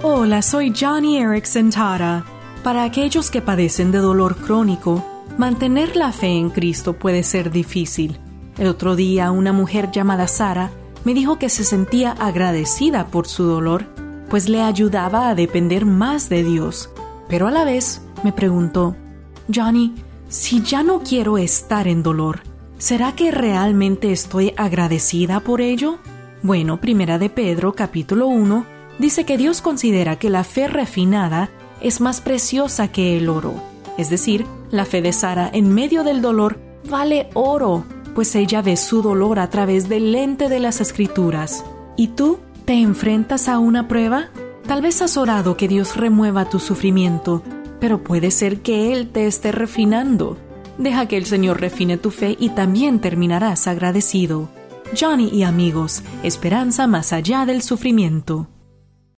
Hola, soy Johnny Erickson Tara. Para aquellos que padecen de dolor crónico, mantener la fe en Cristo puede ser difícil. El otro día una mujer llamada Sara me dijo que se sentía agradecida por su dolor, pues le ayudaba a depender más de Dios. Pero a la vez me preguntó, Johnny, si ya no quiero estar en dolor, ¿será que realmente estoy agradecida por ello? Bueno, Primera de Pedro capítulo 1 dice que Dios considera que la fe refinada es más preciosa que el oro. Es decir, la fe de Sara en medio del dolor vale oro, pues ella ve su dolor a través del lente de las escrituras. ¿Y tú te enfrentas a una prueba? Tal vez has orado que Dios remueva tu sufrimiento, pero puede ser que Él te esté refinando. Deja que el Señor refine tu fe y también terminarás agradecido. Johnny y amigos, esperanza más allá del sufrimiento.